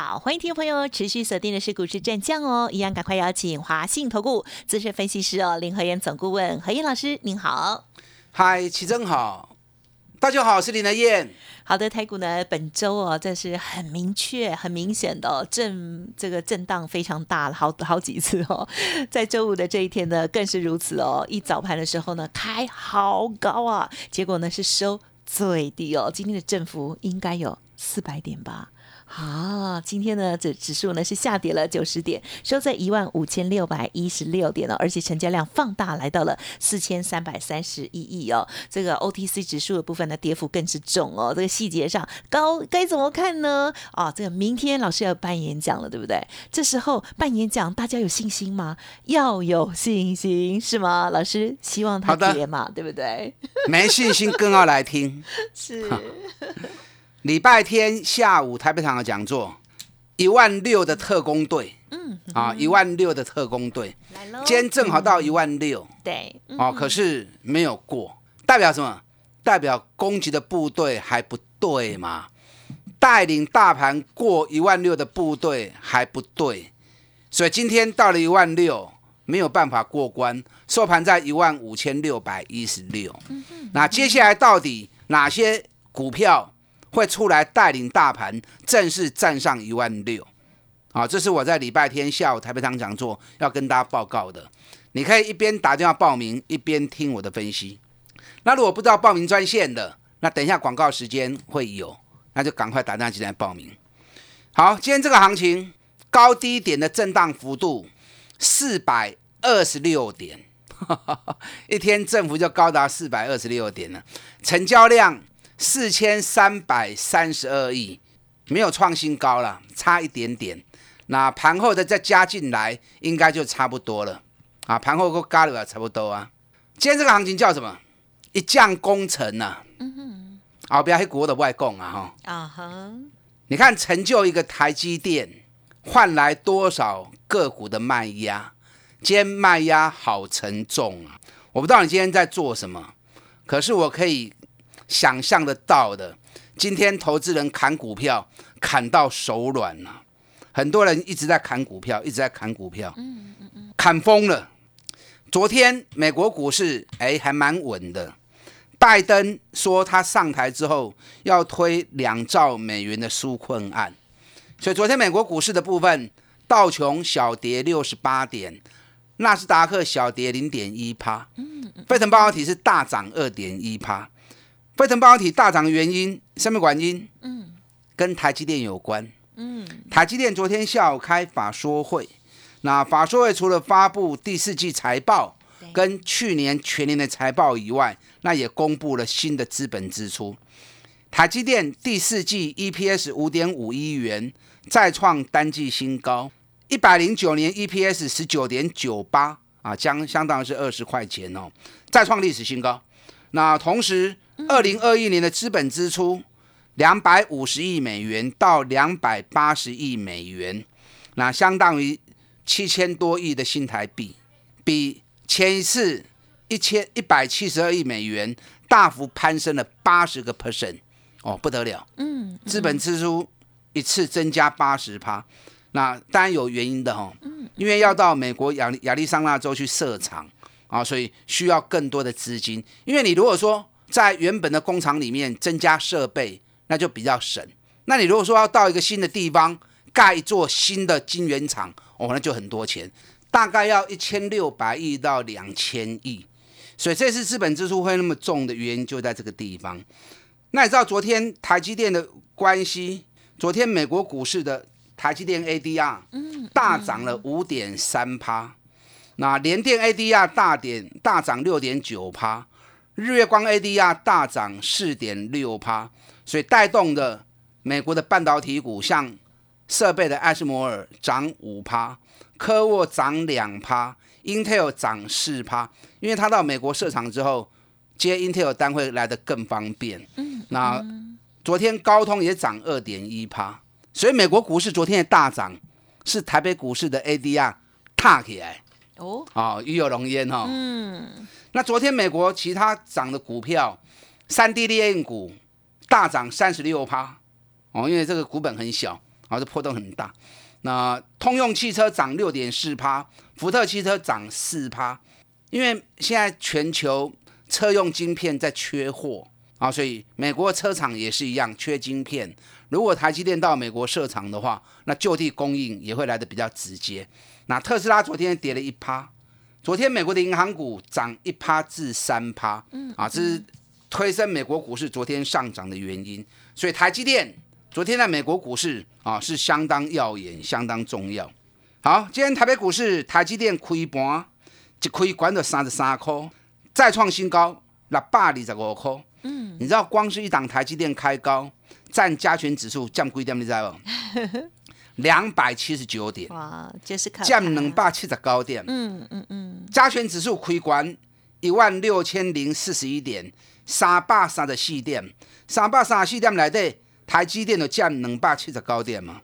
好，欢迎听众朋友持续锁定的是股市战将哦，一样赶快邀请华信投顾资深分析师哦林和燕总顾问何燕老师，您好。嗨，齐真好，大家好，我是林和燕。好的，台股呢本周哦，这是很明确、很明显的震，这个震荡非常大，好好几次哦。在周五的这一天呢，更是如此哦。一早盘的时候呢，开好高啊，结果呢是收最低哦。今天的振幅应该有四百点吧。好，今天呢，这指数呢是下跌了九十点，收在一万五千六百一十六点了，而且成交量放大来到了四千三百三十一亿哦。这个 OTC 指数的部分呢，跌幅更是重哦。这个细节上高该怎么看呢？啊，这个明天老师要办演讲了，对不对？这时候办演讲，大家有信心吗？要有信心是吗？老师希望他跌嘛，对不对？没信心更要来听是。礼拜天下午台北场的讲座，一万六的特工队，嗯，啊，一万六的特工队，今天正好到一万六，对，哦，可是没有过，代表什么？代表攻击的部队还不对嘛？带领大盘过一万六的部队还不对，所以今天到了一万六，没有办法过关，收盘在一万五千六百一十六。那接下来到底哪些股票？会出来带领大盘正式站上一万六，啊，这是我在礼拜天下午台北场讲座要跟大家报告的。你可以一边打电话报名，一边听我的分析。那如果不知道报名专线的，那等一下广告时间会有，那就赶快打电话进来报名。好，今天这个行情高低点的震荡幅度四百二十六点，一天振幅就高达四百二十六点了，成交量。四千三百三十二亿，没有创新高了，差一点点。那盘后的再加进来，应该就差不多了啊。盘后够加了差不多啊。今天这个行情叫什么？一将功成呐。嗯哼。啊，不要黑国的外供啊哈。啊哈。你看，成就一个台积电，换来多少个股的卖压？今天卖压好沉重啊！我不知道你今天在做什么，可是我可以。想象得到的，今天投资人砍股票砍到手软了，很多人一直在砍股票，一直在砍股票，嗯嗯嗯，砍疯了。昨天美国股市哎还蛮稳的，拜登说他上台之后要推两兆美元的纾困案，所以昨天美国股市的部分，道琼小跌六十八点，纳斯达克小跌零点一趴，嗯嗯，费城半导体是大涨二点一趴。飞腾半导体大涨的原因，上面管因，嗯，跟台积电有关，嗯，台积电昨天下午开法说会，那法说会除了发布第四季财报跟去年全年的财报以外，那也公布了新的资本支出。台积电第四季 EPS 五点五亿元，再创单季新高，一百零九年 EPS 十九点九八啊，将相当于是二十块钱哦，再创历史新高。那同时，二零二一年的资本支出两百五十亿美元到两百八十亿美元，那相当于七千多亿的新台币，比前一次一千一百七十二亿美元大幅攀升了八十个 percent，哦，不得了，嗯，资本支出一次增加八十趴，那当然有原因的哈，嗯，因为要到美国亚亚利桑那州去设厂。啊，所以需要更多的资金，因为你如果说在原本的工厂里面增加设备，那就比较省。那你如果说要到一个新的地方盖一座新的晶圆厂，哦，那就很多钱，大概要一千六百亿到两千亿。所以这次资本支出会那么重的原因就在这个地方。那你知道昨天台积电的关系？昨天美国股市的台积电 ADR 大涨了五点三趴。那联电 ADR 大点大涨六点九趴，日月光 ADR 大涨四点六趴，所以带动的美国的半导体股，像设备的艾斯摩尔涨五趴，科沃涨两趴，，Intel 涨四趴，因为它到美国设厂之后，接 Intel 单会来的更方便。嗯，那昨天高通也涨二点一趴，所以美国股市昨天的大涨是台北股市的 ADR 踏起来。哦，哦，与有荣焉哈。嗯，那昨天美国其他涨的股票，三 D 列印股大涨三十六趴，哦，因为这个股本很小，啊，这波动很大。那通用汽车涨六点四趴，福特汽车涨四趴，因为现在全球车用晶片在缺货啊，所以美国车厂也是一样缺晶片。如果台积电到美国设厂的话，那就地供应也会来的比较直接。那特斯拉昨天跌了一趴，昨天美国的银行股涨一趴至三趴，嗯啊，这是推升美国股市昨天上涨的原因。所以台积电昨天在美国股市啊是相当耀眼、相当重要。好，今天台北股市台积电开盘一开管到三十三块，再创新高六百二十五块。嗯，你知道光是一档台积电开高，占加权指数降几点？你知道不？两百七十九点，哇，就是降两百七十高点。嗯嗯嗯，加权指数开关一万六千零四十一点，三百三十四点，三百三十四点来的台积电的降两百七十高点嘛，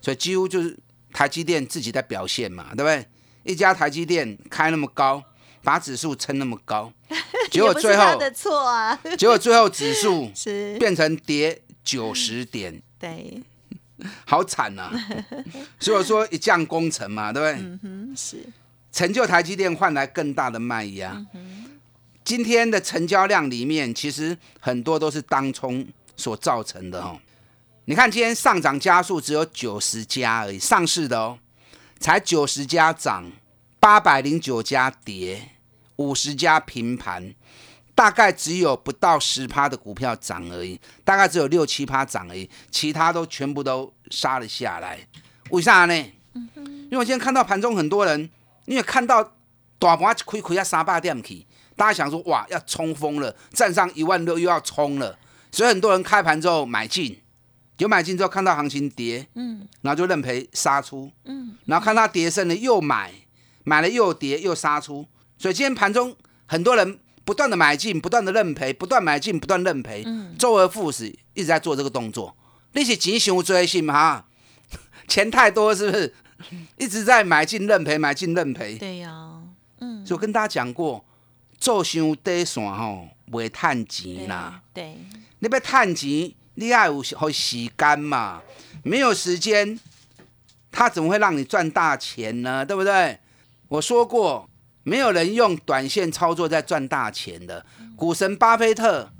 所以几乎就是台积电自己在表现嘛，对不对？一家台积电开那么高，把指数撑那么高，结果最后的错啊，结果最后指数 是变成跌九十点，对。好惨呐！所以我说一将功成嘛，对不对？嗯，是成就台积电换来更大的卖压。今天的成交量里面，其实很多都是当冲所造成的哦。你看今天上涨加速只有九十家而已，上市的哦，才九十家涨，八百零九家跌，五十家平盘。大概只有不到十趴的股票涨而已，大概只有六七趴涨而已，其他都全部都杀了下来。为啥呢？因为我今天看到盘中很多人，因为看到大盘亏亏要三百点去，大家想说哇要冲锋了，站上一万六又要冲了，所以很多人开盘之后买进，有买进之后看到行情跌，嗯，然后就认赔杀出，嗯，然后看它跌升了又买，买了又跌又杀出，所以今天盘中很多人。不断的买进，不断的认赔，不断买进，不断认赔，周而复始，一直在做这个动作。那些急熊追信哈，钱太多是不是？一直在买进认赔，买进认赔。对呀，嗯。所以我跟大家讲过，做伤短线吼，会赚钱啦。对。你要赚钱，你要有好时间嘛。没有时间，他怎么会让你赚大钱呢？对不对？我说过。没有人用短线操作在赚大钱的。股神巴菲特，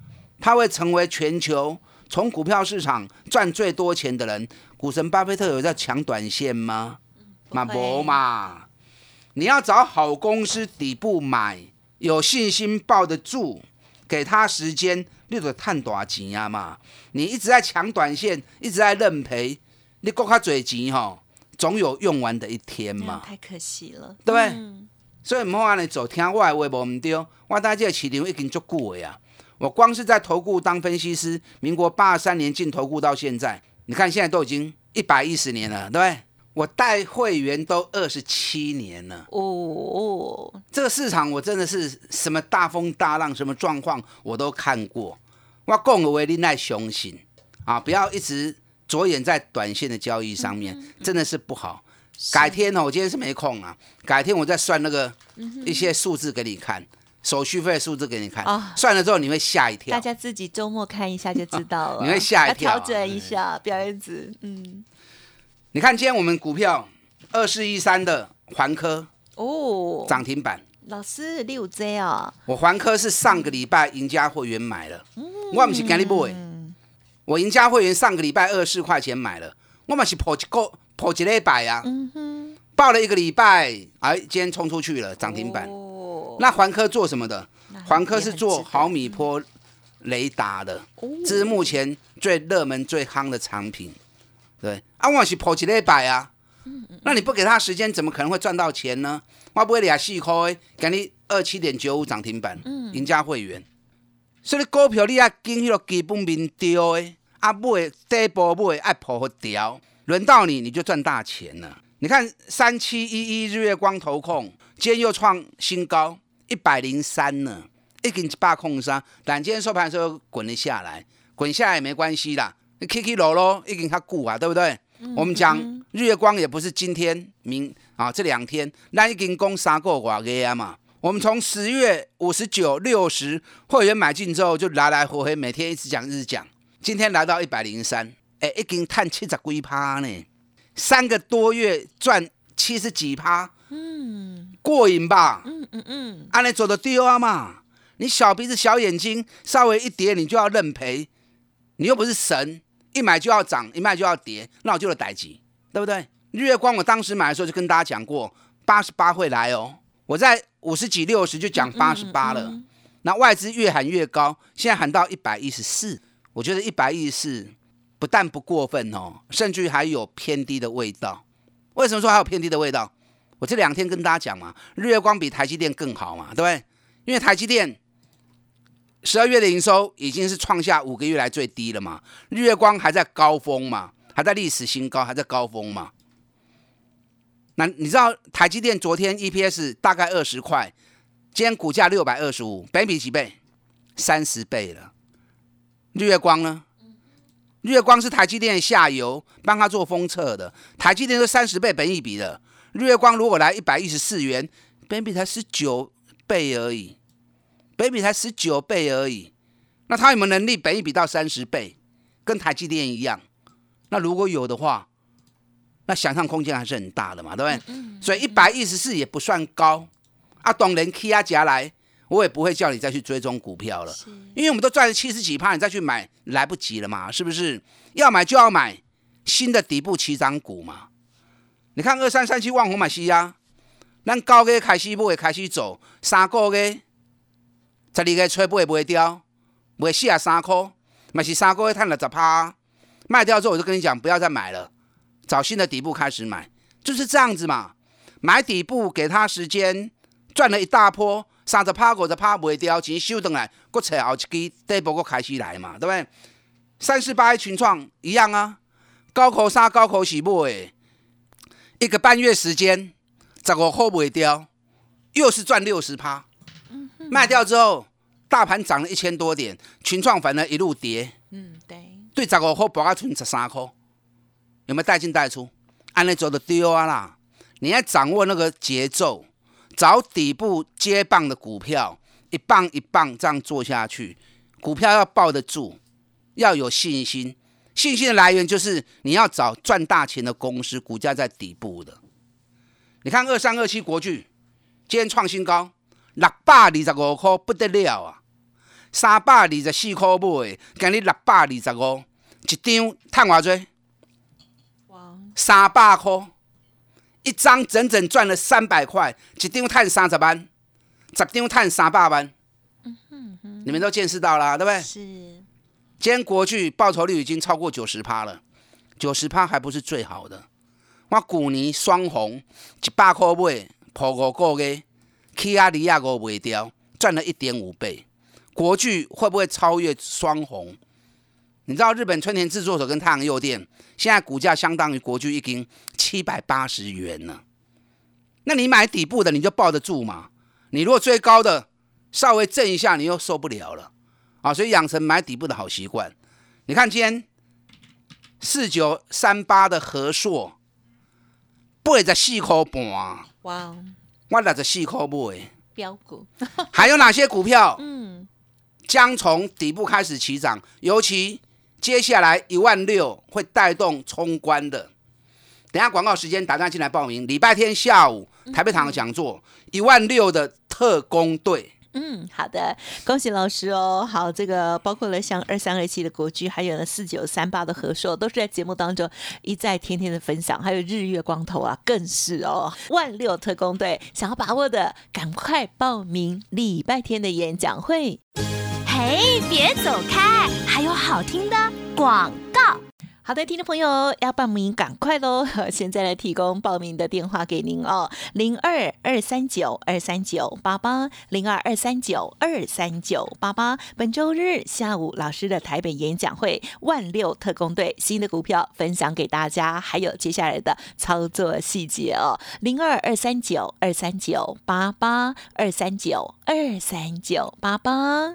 他会成为全球从股票市场赚最多钱的人。股神巴菲特有在抢短线吗？马博嘛。你要找好公司底部买，有信心抱得住，给他时间，你就赚大钱啊嘛。你一直在抢短线，一直在认赔，你国卡嘴急哈，总有用完的一天嘛。太可惜了，对不对？所以唔好安尼做，听我的话无唔对。我大这个市场已经足久的啊，我光是在投顾当分析师，民国八十三年进投顾到现在，你看现在都已经一百一十年了，对不对？我带会员都二十七年了。哦，这个市场我真的是什么大风大浪、什么状况我都看过。我讲的为你耐雄心啊，不要一直着眼在短线的交易上面，真的是不好。改天呢，我今天是没空啊。改天我再算那个一些数字给你看，手续费数字给你看。算了之后你会吓一跳。大家自己周末看一下就知道了。你会吓一跳。调整一下表演子，嗯。你看今天我们股票二四一三的环科哦，涨停板。老师六 Z 啊。我环科是上个礼拜赢家会员买了，我不是今日买。我赢家会员上个礼拜二十四块钱买了，我嘛是破一个。破一礼拜啊？嗯了一个礼拜，哎，今天冲出去了，涨停板。那环科做什么的？环科是做毫米波雷达的，这是目前最热门、最夯的产品。对，啊，我是破一礼拜啊。那你不给他时间，怎么可能会赚到钱呢？我不会俩细抠，给你二七点九五涨停板，赢家会员。所以股票你要跟迄个基本面对的，啊，买底部买爱破掉。轮到你，你就赚大钱了。你看三七一一日月光投控今天又创新高一百零三呢，一百空三，但今天收盘的时候滚了下来，滚下来也没关系啦，，K K 落落已经它固啊，对不对？我们讲日月光也不是今天明啊这两天，那一根攻三个瓦个啊嘛。我们从十月五十九、六十会员买进之后，就来来回回每天一直讲，一直讲。今天来到一百零三，哎，已经探七十几趴呢，三个多月赚七十几趴，嗯，过瘾吧？嗯嗯嗯，按你走的丢啊嘛，你小鼻子小眼睛，稍微一跌你就要认赔，你又不是神，一买就要涨，一卖就要跌，那我就有歹机，对不对？日月光我当时买的时候就跟大家讲过，八十八会来哦，我在。五十几六十就讲八十八了，那外资越喊越高，现在喊到一百一十四，我觉得一百一十四不但不过分哦，甚至还有偏低的味道。为什么说还有偏低的味道？我这两天跟大家讲嘛，日月光比台积电更好嘛，对不对？因为台积电十二月的营收已经是创下五个月来最低了嘛，日月光还在高峰嘛，还在历史新高，还在高峰嘛。那你知道台积电昨天 EPS 大概二十块，今天股价六百二十五，倍比几倍？三十倍了。日月光呢？日月光是台积电下游帮他做封测的，台积电都三十倍本益比的，日月光如果来一百一十四元，倍比才十九倍而已，倍比才十九倍而已。那他有没有能力本益比到三十倍，跟台积电一样？那如果有的话，那想象空间还是很大的嘛，对不对？所以一百一十四也不算高啊。懂人 K 啊夹来，我也不会叫你再去追踪股票了，因为我们都赚了七十几趴，你再去买来不及了嘛，是不是？要买就要买新的底部起涨股嘛。你看二三三七万红买西啊，咱高个开始不会开始走，三个月十二个吹不会不会掉，不会四啊三块，买是三个月赚了十趴，卖掉之后我就跟你讲不要再买了。找新的底部开始买，就是这样子嘛。买底部给他时间，赚了一大波，三十趴五十趴卖掉，钱收回来，搁找后一支底部搁开始来嘛，对不对？三四八群创一样啊，高口三高口起买，一个半月时间，十五块卖掉，又是赚六十趴。卖掉之后，大盘涨了一千多点，群创反而一路跌。嗯，对。对，十五块博啊，存十三块。有没有带进带出？按那走的丢啊啦！你要掌握那个节奏，找底部接棒的股票，一棒一棒这样做下去，股票要抱得住，要有信心。信心的来源就是你要找赚大钱的公司，股价在底部的。你看二三二七国巨今天创新高，六百二十五块不得了啊！三百二十四块买，今日六百二十五，一张赚偌多？三百块一张，整整赚了三百块，一张赚三十万，十张赚三百万。你们都见识到了，对不对？是。今天国巨报酬率已经超过九十趴了，九十趴还不是最好的。我去年双红一百块买，破五个月，起亚里亚五卖掉，赚了一点五倍。国巨会不会超越双红？你知道日本春田制作所跟太阳诱电现在股价相当于国巨一斤七百八十元呢？那你买底部的你就抱得住嘛？你如果最高的稍微震一下你又受不了了啊！所以养成买底部的好习惯。你看今天四九三八的和硕，八十四块半，哇！我六十四块买标股，还有哪些股票？嗯，将从底部开始起涨，尤其。接下来一万六会带动冲关的，等下广告时间打电话进来报名。礼拜天下午台北堂的讲座，一万六的特工队。嗯，好的，恭喜老师哦。好，这个包括了像二三二七的国居，还有呢四九三八的和硕，都是在节目当中一再天天的分享。还有日月光头啊，更是哦。万六特工队想要把握的，赶快报名礼拜天的演讲会。哎，别走开，还有好听的广告。好的，听众朋友要报名赶快喽！现在来提供报名的电话给您哦，零二二三九二三九八八，零二二三九二三九八八。本周日下午老师的台北演讲会，万六特工队新的股票分享给大家，还有接下来的操作细节哦，零二二三九二三九八八，二三九二三九八八。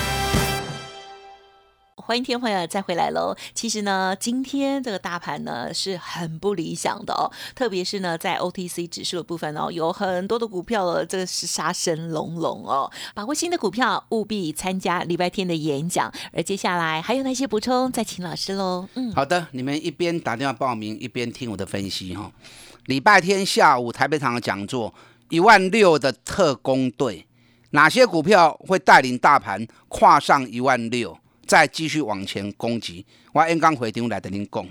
欢迎听众朋友再回来喽。其实呢，今天这个大盘呢是很不理想的哦，特别是呢在 OTC 指数的部分哦，有很多的股票哦，这个是杀声隆隆哦。把握新的股票，务必参加礼拜天的演讲。而接下来还有哪些补充？再请老师喽。嗯，好的，你们一边打电话报名，一边听我的分析哈。礼拜天下午台北场的讲座，一万六的特工队，哪些股票会带领大盘跨上一万六？再继续往前攻击，我 N 刚回场来跟您讲。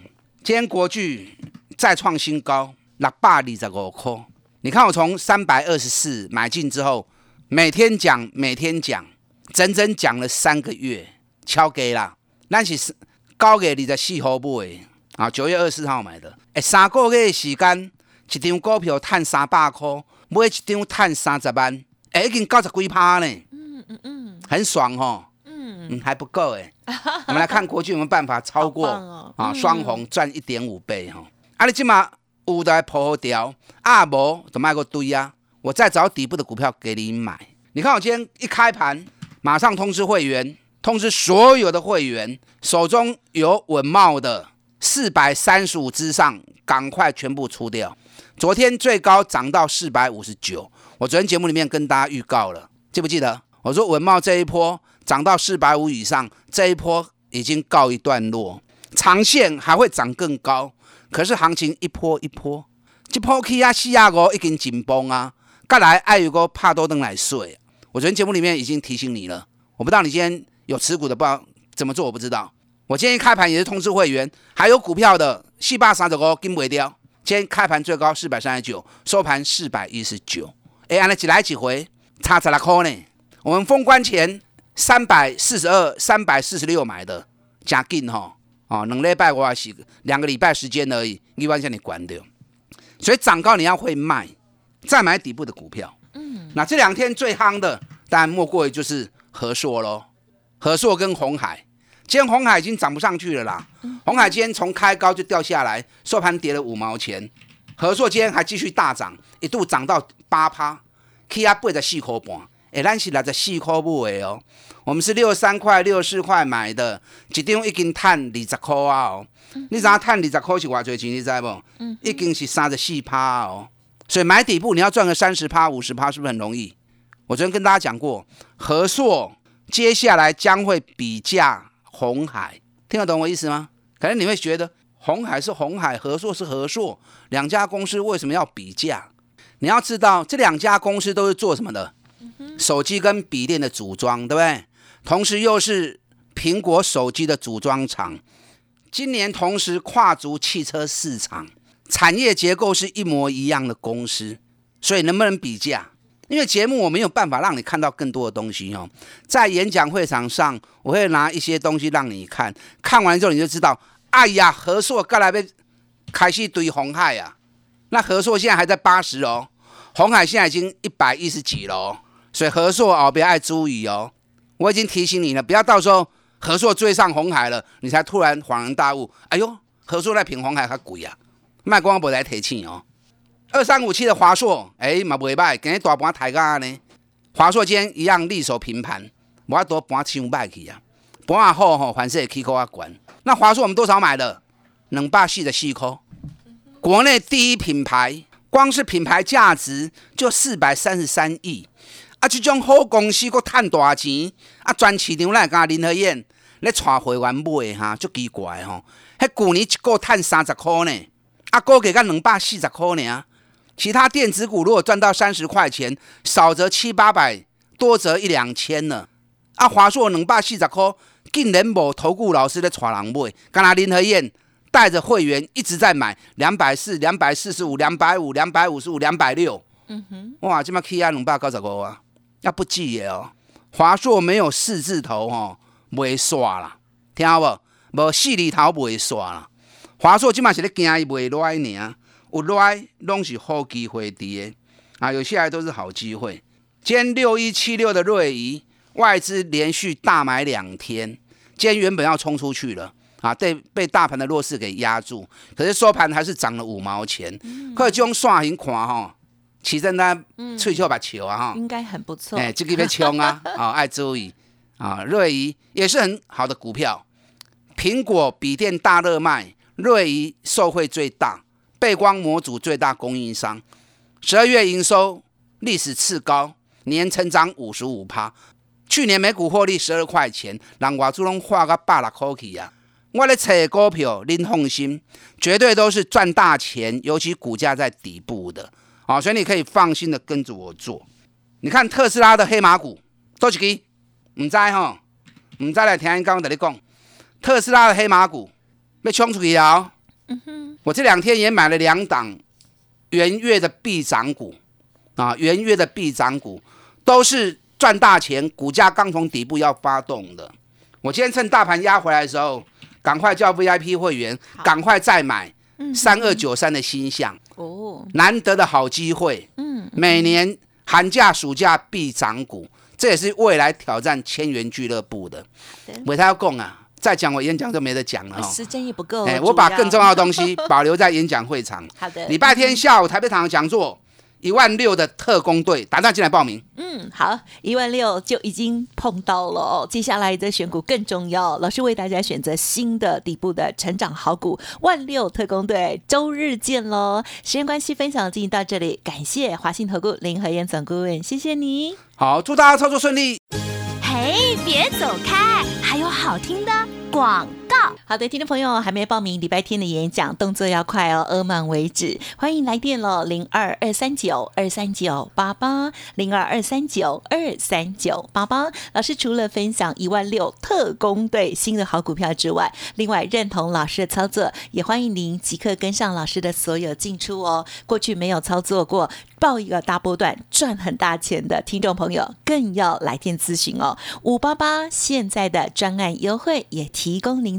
今天国巨再创新高，六百二十五块。你看我从三百二十四买进之后，每天讲，每天讲，整整讲了三个月，敲给啦。那是高给你的四号买啊，九月二十四号买的。哎，三个月的时间，一张股票赚三百块，每一张赚三十万，哎，已经九十几趴呢。嗯嗯嗯，很爽哦。嗯，还不够哎，我们来看国巨有没有办法超过啊双红赚一点五倍哈。啊，你起码有的破掉，啊无就卖个堆啊。我再找底部的股票给你买。你看我今天一开盘，马上通知会员，通知所有的会员手中有稳茂的四百三十五之上，赶快全部出掉。昨天最高涨到四百五十九，我昨天节目里面跟大家预告了，记不记得？我说稳茂这一波。涨到四百五以上，这一波已经告一段落，长线还会涨更高。可是行情一波一波，这波起啊四啊五已经紧绷啊，再来还有个帕多灯来睡。我昨天节目里面已经提醒你了，我不知道你今天有持股的，不知道怎么做，我不知道。我今天开盘也是通知会员，还有股票的四百三十五跟不掉。今天开盘最高四百三十九，收盘四百一十九。哎，按了几来几回，差十来块呢。我们封关前。三百四十二、三百四十六买的，加紧哈哦，两礼拜我还是两个礼拜时间而已，一万向你管掉。所以涨高你要会卖，再买底部的股票。嗯，那这两天最夯的，当然莫过于就是和硕喽。和硕跟红海，今天红海已经涨不上去了啦。红海今天从开高就掉下来，收盘跌了五毛钱。和硕今天还继续大涨，一度涨到八趴，K 啊八十四块半。哎，咱是来在四块买的哦。我们是六十三块、六十四块买的，一张已经赚二十块啊！哦，你知影赚二十块是偌侪钱？你知不？嗯，已经是三十四趴哦。所以买底部你要赚个三十趴、五十趴，是不是很容易？我昨天跟大家讲过，和硕接下来将会比价红海，听得懂我意思吗？可能你会觉得红海是红海，和硕是和硕，两家公司为什么要比价？你要知道，这两家公司都是做什么的？手机跟笔电的组装，对不对？同时又是苹果手机的组装厂，今年同时跨足汽车市场，产业结构是一模一样的公司，所以能不能比价？因为节目我没有办法让你看到更多的东西哦，在演讲会场上，我会拿一些东西让你看，看完之后你就知道，哎呀，和硕刚来被开始堆红海呀，那和硕现在还在八十哦，红海现在已经一百一十几了哦，所以和硕哦，别爱注意哦。我已经提醒你了，不要到时候合硕追上红海了，你才突然恍然大悟。哎呦，合硕在平红海还贵啊！卖光不来提醒哦。二三五七的华硕，哎，嘛袂歹，今日大盘抬价呢。华硕今天一样力守平盘，无多盘上摆去啊。盘下好吼，凡事起口啊管。那华硕我们多少买的？两百四的四颗，国内第一品牌，光是品牌价值就四百三十三亿。啊，即种好公司，佫趁大钱，啊，全市场来甲林和燕，咧带会员买哈，足奇怪吼。迄旧年一个趁三十箍呢，啊，估计甲两百四十箍呢。其他电子股如果赚到三十块钱，少则七八百，多则一两千呢。啊，华硕两百四十块，竟然无投顾老师咧带人买，敢若林和燕带着会员一直在买，两百四、两百四十五、两百五、两百五十五、两百六。嗯哼，哇，这么 K 啊两百九十五啊，要不记得哦。华硕没有四字头吼，袂刷啦，听无？无四字头袂刷啦。华硕即马是咧惊伊袂落来尔，有落来拢是好机会伫诶。啊，有些来都是好机会。今天六一七六的瑞仪外资连续大买两天，今天原本要冲出去了啊，被被大盘的弱势给压住，可是收盘还是涨了五毛钱。可以种线型看吼，起正单喙笑把球啊哈，应该很不错。哎，这个要冲啊，啊，爱注意啊，瑞仪也是很好的股票。苹果笔电大热卖，瑞仪受惠最大，背光模组最大供应商，十二月营收历史次高，年成长五十五趴，去年每股获利十二块钱，人外资拢花个百来块去啊！我咧找股票，您放心，绝对都是赚大钱，尤其股价在底部的，好，所以你可以放心的跟着我做。你看特斯拉的黑马股多几支？唔知吼，唔知来听刚刚跟你讲。特斯拉的黑马股被冲出去啊！我这两天也买了两档元月的必涨股啊，元月的必涨股都是赚大钱，股价刚从底部要发动的。我今天趁大盘压回来的时候，赶快叫 VIP 会员赶快再买三二九三的新项哦，难得的好机会。嗯，每年寒假暑假必涨股，这也是未来挑战千元俱乐部的。为他要供啊！再讲我演讲就没得讲了哦，时间也不够。哎，我把更重要的东西保留在演讲会场。好的，礼拜天下午台北场讲座，一万六的特工队，打算进来报名。嗯，好，一万六就已经碰到了哦。接下来的选股更重要，老师为大家选择新的底部的成长好股，万六特工队，周日见喽。时间关系，分享进行到这里，感谢华信投顾林和燕总顾问，谢谢你。好，祝大家操作顺利。嘿，别走开，还有好听的广告。好的，听众朋友还没报名礼拜天的演讲，动作要快哦，额满为止。欢迎来电喽，零二二三九二三九八八，零二二三九二三九八八。老师除了分享一万六特工队新的好股票之外，另外认同老师的操作，也欢迎您即刻跟上老师的所有进出哦。过去没有操作过。报一个大波段赚很大钱的听众朋友，更要来电咨询哦。五八八现在的专案优惠也提供您